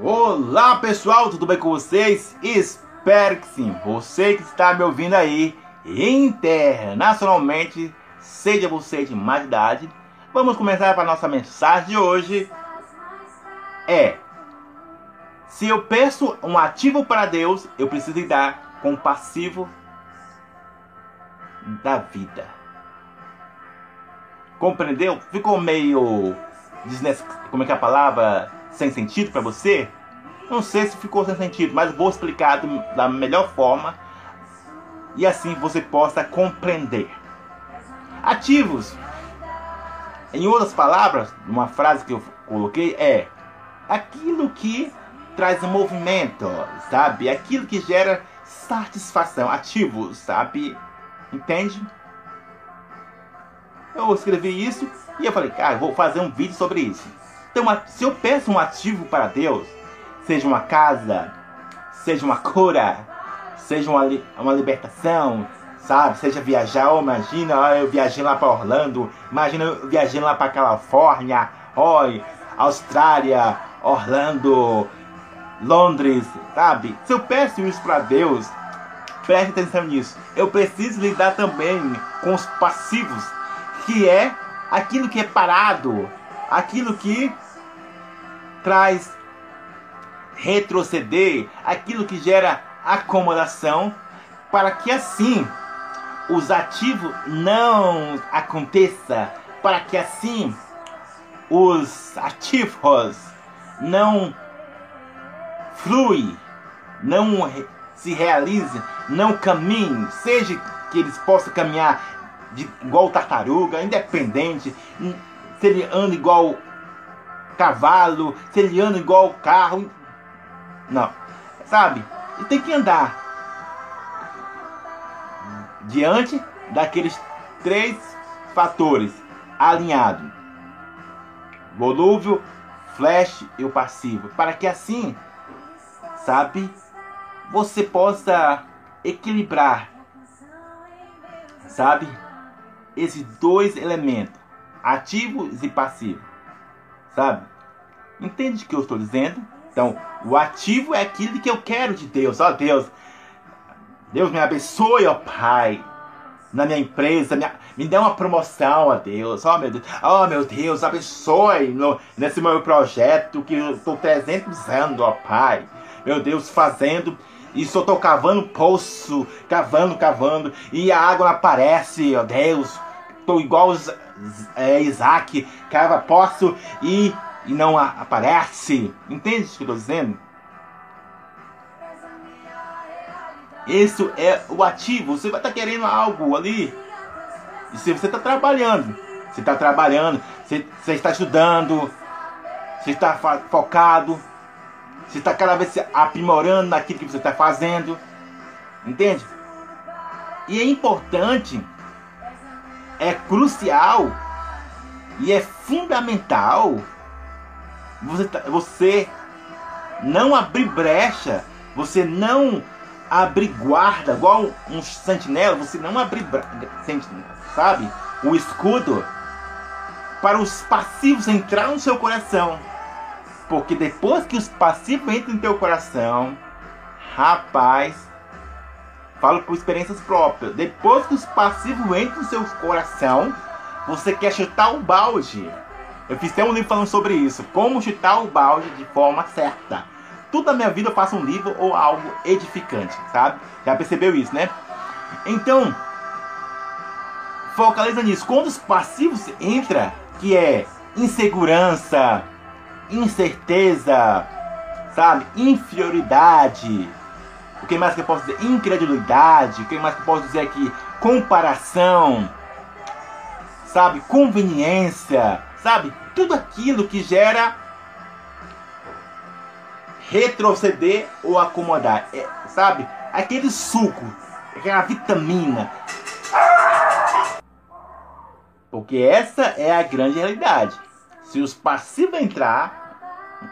Olá pessoal, tudo bem com vocês? Espero que sim. Você que está me ouvindo aí internacionalmente, seja você de mais idade. Vamos começar para nossa mensagem de hoje. É: Se eu peço um ativo para Deus, eu preciso lidar com o passivo da vida. Compreendeu? Ficou meio como é que é a palavra sem sentido para você? Não sei se ficou sem sentido, mas vou explicar da melhor forma e assim você possa compreender. Ativos. Em outras palavras, uma frase que eu coloquei é aquilo que traz movimento, sabe? Aquilo que gera satisfação. Ativos, sabe? Entende? Eu escrevi isso e eu falei, cara, vou fazer um vídeo sobre isso. Então, se eu peço um ativo para Deus, seja uma casa, seja uma cura, seja uma, uma libertação, sabe? Seja viajar, oh, imagina eu viajando lá para Orlando, imagina eu viajando lá para Califórnia, oi, Austrália, Orlando, Londres, sabe? Se eu peço isso para Deus, preste atenção nisso. Eu preciso lidar também com os passivos, que é aquilo que é parado, aquilo que traz retroceder, aquilo que gera acomodação, para que assim os ativos não aconteça, para que assim os ativos não flui, não se realize, não caminhe, seja que eles possam caminhar de, igual tartaruga, independente, se ele anda igual cavalo, se ele anda igual carro. Não. Sabe? Ele tem que andar diante daqueles três fatores alinhado: volúvel, flash e o passivo, para que assim, sabe, você possa equilibrar, sabe, esses dois elementos, ativos e passivos sabe? Entende o que eu estou dizendo? Então, o ativo é aquilo que eu quero de Deus. Ó oh, Deus, Deus me abençoe, ó Pai. Na minha empresa, minha, me dê uma promoção, ó Deus. Ó oh, meu Deus, oh, meu Deus, abençoe no, nesse meu projeto que eu estou 300 anos, ó Pai. Meu Deus, fazendo e só estou cavando poço, cavando, cavando, e a água aparece, ó Deus. Estou igual é, Isaac, cava poço e, e não aparece. Entende o que eu estou dizendo? Isso é o ativo. Você vai estar tá querendo algo ali. E se você está trabalhando, você está trabalhando, você, você, está estudando, você está focado, você está cada vez se aprimorando naquilo que você está fazendo. Entende? E é importante é crucial e é fundamental você, tá, você não abrir brecha, você não abrir guarda, igual um sentinela, você não abrir, sabe, o escudo para os passivos entrar no seu coração. Porque depois que os passivos entram no teu coração, rapaz, Falo por experiências próprias. Depois que os passivos entram no seu coração, você quer chutar o balde. Eu fiz até um livro falando sobre isso. Como chutar o balde de forma certa. Tudo na minha vida eu faço um livro ou algo edificante, sabe? Já percebeu isso, né? Então, focaliza nisso. Quando os passivos entram, que é insegurança, incerteza, sabe? Inferioridade, o que mais que eu posso dizer? Incredulidade. O que mais que eu posso dizer aqui? Comparação. Sabe? Conveniência. Sabe? Tudo aquilo que gera retroceder ou acomodar. É, sabe? Aquele suco, aquela vitamina. Porque essa é a grande realidade. Se os passivos entrar,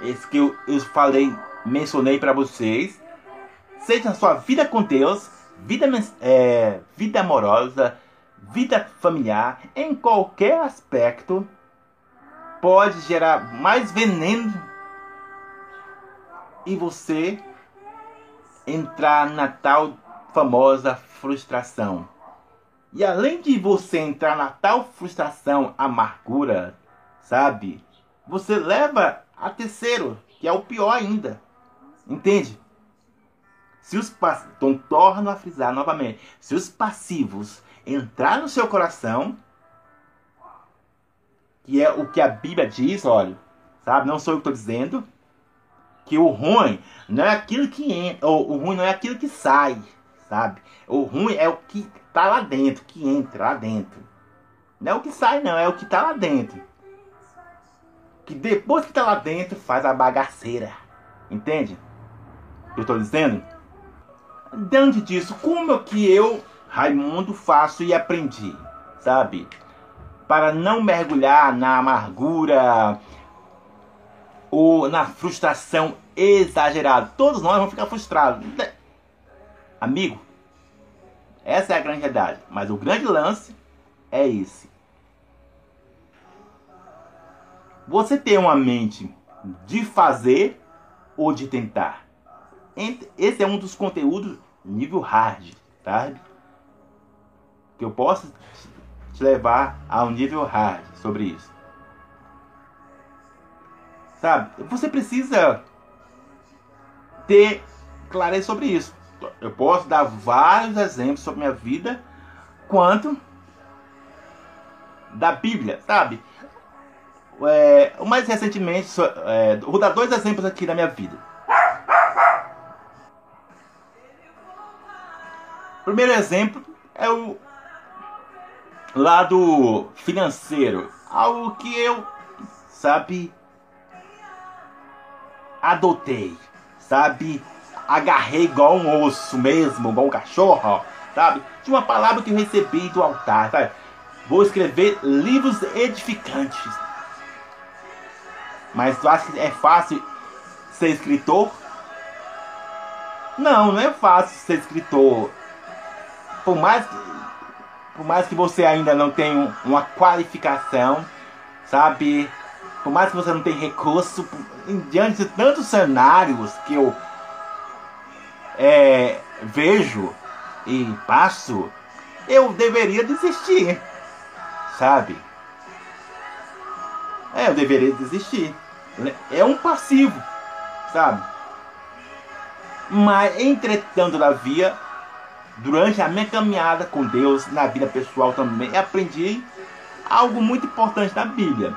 esse que eu, eu falei, mencionei para vocês, seja na sua vida com Deus, vida, é, vida amorosa, vida familiar, em qualquer aspecto, pode gerar mais veneno e você entrar na tal famosa frustração. E além de você entrar na tal frustração, amargura, sabe? Você leva a terceiro, que é o pior ainda. Entende? Se os então torno a frisar novamente, se os passivos entrar no seu coração, que é o que a Bíblia diz, olha, sabe? Não sou eu que estou dizendo que o ruim não é aquilo que entra, o ruim não é aquilo que sai, sabe? O ruim é o que tá lá dentro, que entra lá dentro. Não é o que sai, não, é o que tá lá dentro. Que depois que tá lá dentro faz a bagaceira. Entende? Eu estou dizendo? Diante disso, como que eu, Raimundo, faço e aprendi? Sabe? Para não mergulhar na amargura ou na frustração exagerada. Todos nós vamos ficar frustrados. Amigo, essa é a grande realidade. Mas o grande lance é esse. Você tem uma mente de fazer ou de tentar. Esse é um dos conteúdos nível hard, sabe? Que eu posso te levar a um nível hard sobre isso. Sabe? Você precisa ter clareza sobre isso. Eu posso dar vários exemplos sobre minha vida quanto da Bíblia, sabe? É, mais recentemente, é, vou dar dois exemplos aqui da minha vida. Primeiro exemplo é o lado financeiro, algo que eu, sabe, adotei, sabe, agarrei igual um osso mesmo, igual um cachorro, sabe? Tinha uma palavra que eu recebi do altar, sabe? Vou escrever livros edificantes. Mas tu acha que é fácil ser escritor? Não, não é fácil ser escritor. Por mais que, por mais que você ainda não tenha uma qualificação, sabe? Por mais que você não tenha recurso, diante de tantos cenários que eu é, vejo e passo, eu deveria desistir, sabe? É, eu deveria desistir. É um passivo, sabe? Mas, entretanto, via durante a minha caminhada com Deus, na vida pessoal também, aprendi algo muito importante da Bíblia.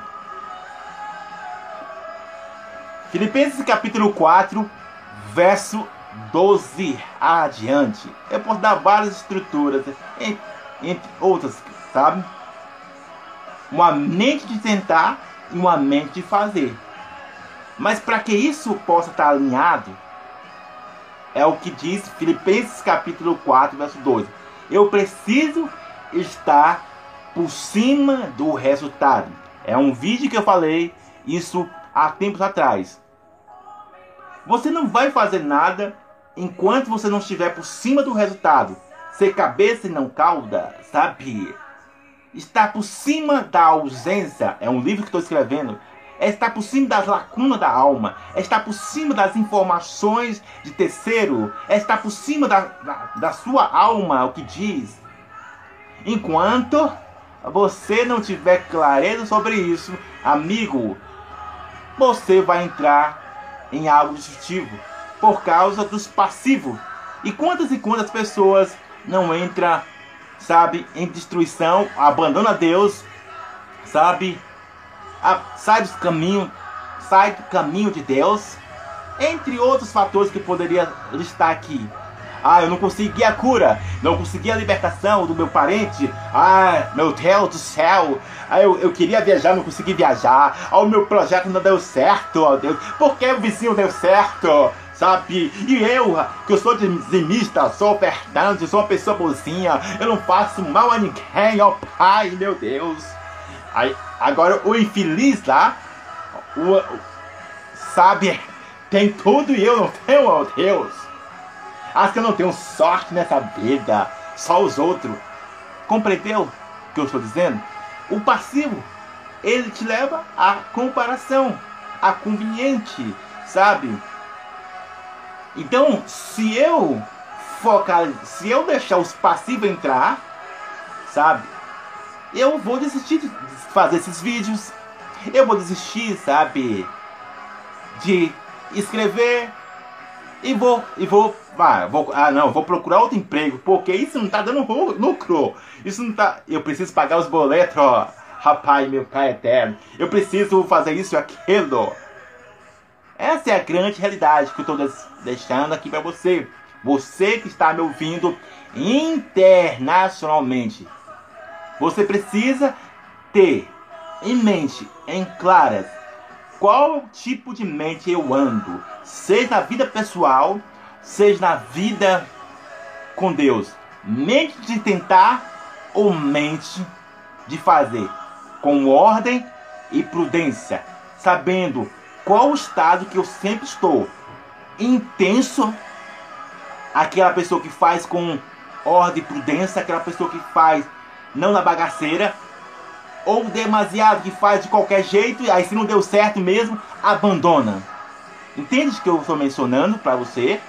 Filipenses capítulo 4, verso 12 adiante. Eu posso dar várias estruturas, entre, entre outras, sabe? Uma mente de tentar e uma mente de fazer. Mas para que isso possa estar alinhado, é o que diz Filipenses capítulo 4, verso 12. Eu preciso estar por cima do resultado. É um vídeo que eu falei isso há tempos atrás. Você não vai fazer nada enquanto você não estiver por cima do resultado. Ser cabeça e não cauda, sabe? Estar por cima da ausência. É um livro que estou escrevendo. É estar por cima das lacunas da alma. É estar por cima das informações de terceiro. É estar por cima da, da, da sua alma, o que diz. Enquanto você não tiver clareza sobre isso, amigo, você vai entrar em algo destrutivo por causa dos passivos. E quantas e quantas pessoas não entram, sabe, em destruição, abandona Deus, sabe, a, sai do caminho, sai do caminho de Deus, entre outros fatores que poderia listar aqui. Ah, eu não consegui a cura, não consegui a libertação do meu parente. Ah, meu Deus do céu. Ah, eu, eu queria viajar, não consegui viajar. Ah, o meu projeto não deu certo, ó Deus. Por que o vizinho deu certo? sabe? E eu, que eu sou dizimista, sou ofertante, sou uma pessoa boazinha, eu não faço mal a ninguém, ó Pai, meu Deus. Aí, agora o infeliz lá, o, sabe, tem tudo e eu não tenho, ó Deus. Acho que eu não tenho sorte nessa vida, só os outros. Compreendeu o que eu estou dizendo? O passivo, ele te leva à comparação, a conveniente, sabe? Então, se eu focar, se eu deixar os passivos entrar, sabe? Eu vou desistir de fazer esses vídeos. Eu vou desistir, sabe? De escrever e vou e vou, ah, vou ah não, vou procurar outro emprego, porque isso não tá dando lucro. Isso não tá, eu preciso pagar os boletos, ó. Rapaz, meu pai eterno. Eu preciso fazer isso e aquilo. Essa é a grande realidade que eu estou deixando aqui para você. Você que está me ouvindo internacionalmente. Você precisa ter em mente, em claras, qual tipo de mente eu ando. Seja na vida pessoal, seja na vida com Deus. Mente de tentar ou mente de fazer. Com ordem e prudência. Sabendo qual o estado que eu sempre estou? Intenso, aquela pessoa que faz com ordem e prudência, aquela pessoa que faz não na bagaceira, ou demasiado que faz de qualquer jeito, e aí se não deu certo mesmo, abandona. Entende o que eu estou mencionando para você?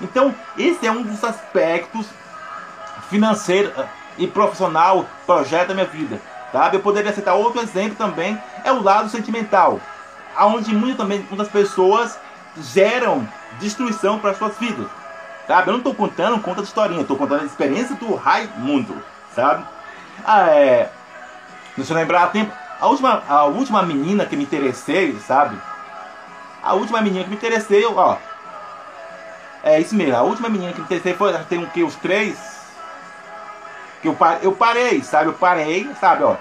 Então, esse é um dos aspectos financeiro eh, e profissional projeto da minha vida. Tá? Eu poderia citar outro exemplo também, é o lado sentimental aonde muitas também muitas pessoas geram destruição para suas vidas. Sabe? Eu não estou contando conta de historinha, estou contando a experiência do Raimundo, sabe? Ah, é. Deixa eu lembrar tempo. A última, a última menina que me interessei, sabe? A última menina que me interessei, ó. É isso mesmo, a última menina que me interessei foi. Tem um que? Os três? Que eu, eu parei, sabe? Eu parei, sabe, ó.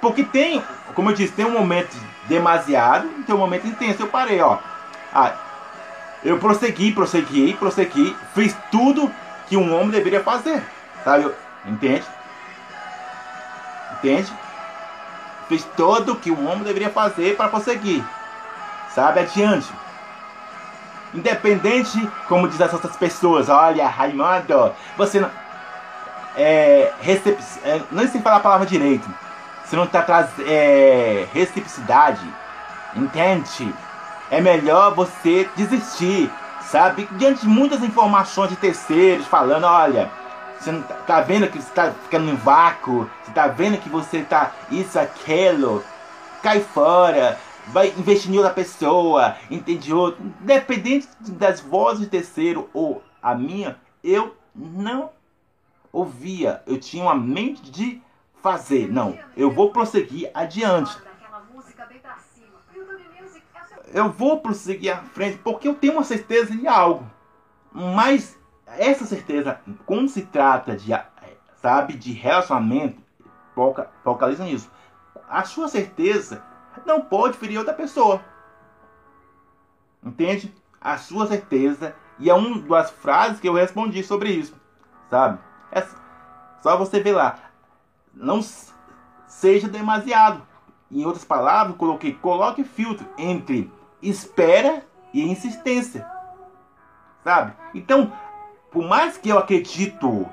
Porque tem, como eu disse, tem um momento demasiado e tem um momento intenso. Eu parei, ó. Ah, eu prossegui, prossegui, prossegui. Fiz tudo que um homem deveria fazer. Sabe? Entende? Entende? Fiz tudo que um homem deveria fazer para prosseguir. Sabe? Adiante. Independente, como diz essas pessoas, olha, Raimundo, você não. É, recep... é, não sei falar a palavra direito você não está trazendo é, reciprocidade, entende? É melhor você desistir, sabe? Diante de muitas informações de terceiros falando, olha, você não tá, tá vendo que você está ficando em vácuo, você está vendo que você está isso, aquilo, cai fora, vai investir em outra pessoa, entende outro. Independente das vozes de terceiro ou a minha, eu não ouvia. Eu tinha uma mente de fazer. Não, eu vou prosseguir adiante. Eu vou prosseguir à frente porque eu tenho uma certeza de algo. Mas essa certeza, quando se trata de, sabe, de relacionamento, foca, focaliza nisso. A sua certeza não pode ferir outra pessoa. Entende? A sua certeza. E é uma das frases que eu respondi sobre isso. Sabe? É só você ver lá não seja demasiado. Em outras palavras, coloquei coloque filtro entre espera e insistência. Sabe? Então, por mais que eu acredito,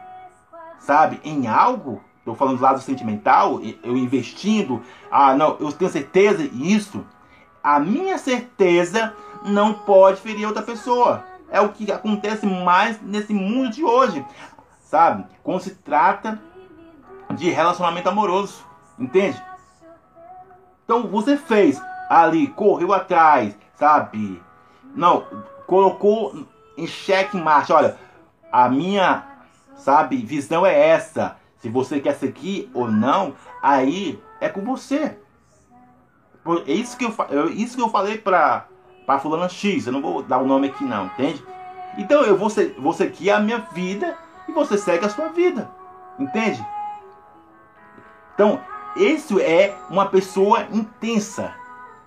sabe, em algo, estou falando do lado sentimental, eu investindo, ah, não, eu tenho certeza isso, a minha certeza não pode ferir outra pessoa. É o que acontece mais nesse mundo de hoje, sabe? Quando se trata de relacionamento amoroso, entende? Então você fez ali, correu atrás, sabe? Não, colocou em xeque marcha. Olha, a minha, sabe, visão é essa. Se você quer seguir ou não, aí é com você. É isso que eu, é isso que eu falei pra, pra fulana X. Eu não vou dar o nome aqui não, entende? Então eu vou, vou seguir a minha vida e você segue a sua vida. Entende? Então, isso é uma pessoa intensa,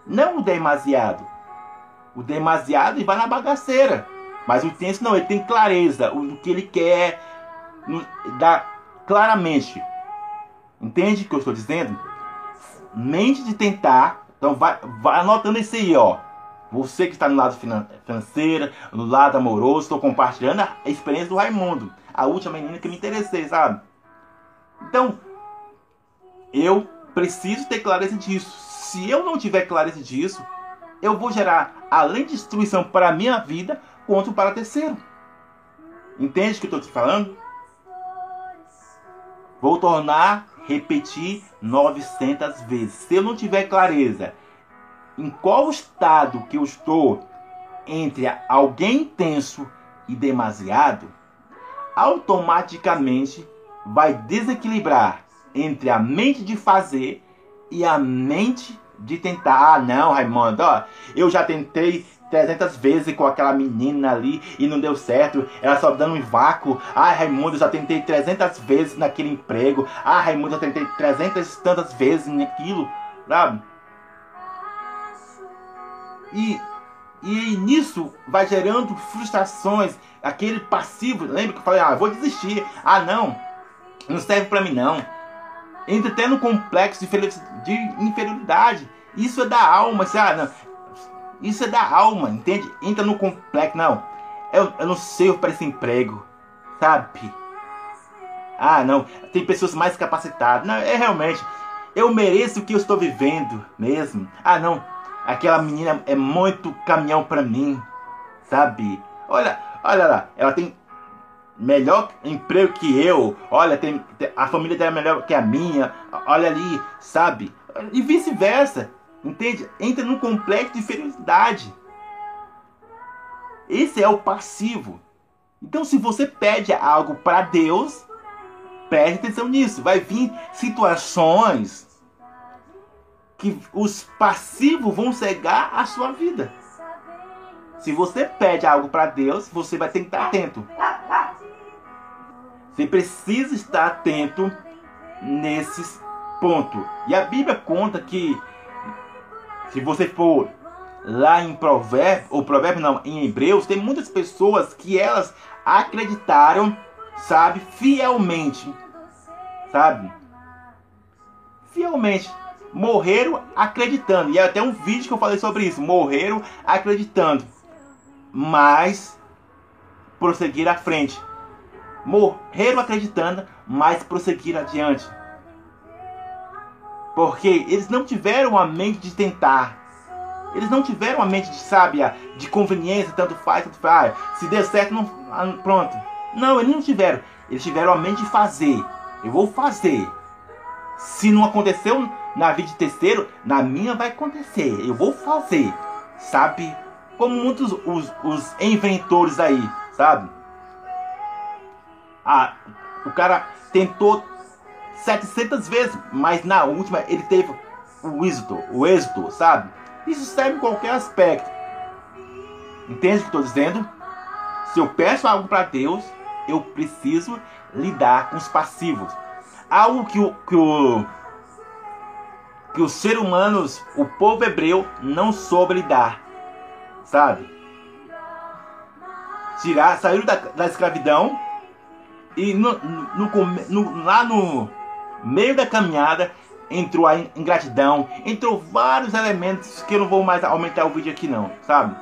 não o demasiado. O demasiado vai na bagaceira, mas o intenso não, ele tem clareza, o que ele quer, dá claramente. Entende o que eu estou dizendo? Mente de tentar, então vai, vai anotando isso aí, ó. Você que está no lado financeiro, no lado amoroso, estou compartilhando a experiência do Raimundo, a última menina que me interessei, sabe? Então, eu preciso ter clareza disso. Se eu não tiver clareza disso, eu vou gerar, além de destruição para a minha vida, conto para terceiro. Entende o que estou te falando? Vou tornar, repetir 900 vezes. Se eu não tiver clareza em qual estado que eu estou entre alguém intenso e demasiado, automaticamente vai desequilibrar entre a mente de fazer e a mente de tentar. Ah, não, Raimundo, ó, eu já tentei 300 vezes com aquela menina ali e não deu certo. Ela só dando um vácuo. Ah, Raimundo, já tentei 300 vezes naquele emprego. Ah, Raimundo, já tentei 300 tantas vezes naquilo, sabe? E, e nisso vai gerando frustrações, aquele passivo. Lembra que eu falei, ah, vou desistir. Ah, não, não serve para mim não. Entra até no complexo de inferioridade. Isso é da alma, sabe? Isso é da alma, entende? Entra no complexo. Não, eu, eu não sirvo para esse emprego, sabe? Ah, não, tem pessoas mais capacitadas. Não, é realmente. Eu mereço o que eu estou vivendo mesmo. Ah, não, aquela menina é muito caminhão para mim, sabe? Olha, olha lá, ela tem melhor emprego que eu. Olha, tem, a família dela é melhor que a minha. Olha ali, sabe? E vice-versa. Entende? Entra num complexo de inferioridade. Esse é o passivo. Então, se você pede algo para Deus, preste atenção nisso. Vai vir situações que os passivos vão cegar a sua vida. Se você pede algo para Deus, você vai ter que estar atento. Você precisa estar atento nesses pontos. E a Bíblia conta que se você for lá em Provérbios, ou Provérbios não, em Hebreus, tem muitas pessoas que elas acreditaram, sabe, fielmente, sabe? Fielmente. Morreram acreditando. E até um vídeo que eu falei sobre isso. Morreram acreditando. Mas prosseguir à frente. Morreram acreditando, mas prosseguir adiante. Porque eles não tiveram a mente de tentar. Eles não tiveram a mente de sábia, de conveniência, tanto faz, tanto faz. Se der certo, não, ah, pronto. Não, eles não tiveram. Eles tiveram a mente de fazer. Eu vou fazer. Se não aconteceu na vida de terceiro, na minha vai acontecer. Eu vou fazer. Sabe? Como muitos os, os inventores aí, sabe? Ah, o cara tentou 700 vezes, mas na última ele teve o êxito, o êxito, sabe? Isso serve em qualquer aspecto. Entende o que estou dizendo? Se eu peço algo para Deus, eu preciso lidar com os passivos. Algo que o, que o, que os seres humanos, o povo hebreu, não soube lidar. Sabe? Tirar, saíram da, da escravidão e no, no, no, lá no, meio da caminhada entrou a ingratidão, entrou vários elementos que eu não vou mais aumentar o vídeo aqui não, sabe?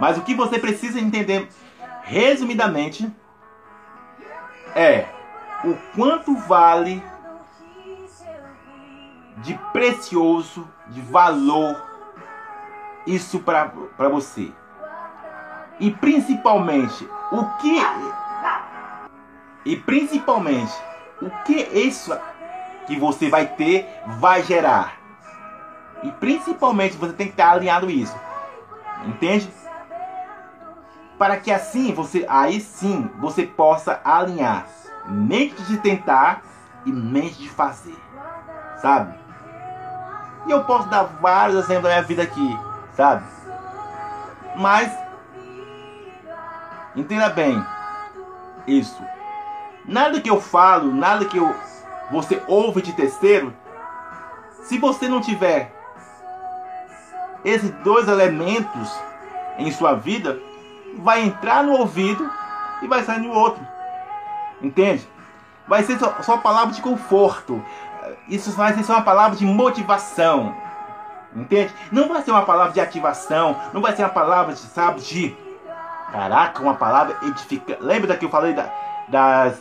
Mas o que você precisa entender resumidamente é o quanto vale de precioso, de valor isso para você. E principalmente, o que e principalmente, o que isso que você vai ter vai gerar. E principalmente você tem que estar alinhado isso. Entende? Para que assim você, aí sim, você possa alinhar mente de tentar e mente de fazer. Sabe? E eu posso dar vários exemplos da minha vida aqui, sabe? Mas entenda bem isso. Nada que eu falo, nada que eu você ouve de terceiro, se você não tiver esses dois elementos em sua vida, vai entrar no ouvido e vai sair no outro. Entende? Vai ser só, só palavra de conforto. Isso vai ser só uma palavra de motivação. Entende? Não vai ser uma palavra de ativação. Não vai ser uma palavra de, sabe, de. Caraca, uma palavra edificante. Lembra da que eu falei da, das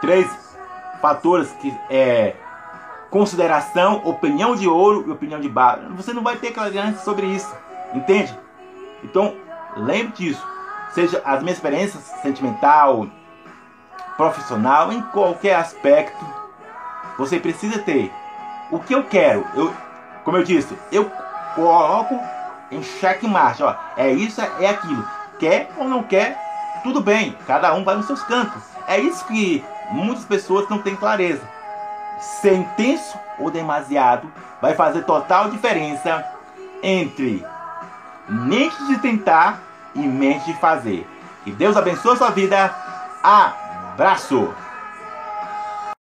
três fatores que é consideração, opinião de ouro e opinião de barro. Você não vai ter clareza sobre isso, entende? Então, lembre disso. seja as minhas experiências sentimental, profissional, em qualquer aspecto, você precisa ter o que eu quero. Eu, como eu disse, eu coloco em checkmate, ó, é isso, é aquilo. Quer ou não quer, tudo bem, cada um vai nos seus cantos. É isso que muitas pessoas não têm clareza. Ser intenso ou demasiado vai fazer total diferença entre mente de tentar e mente de fazer. Que Deus abençoe a sua vida. Abraço!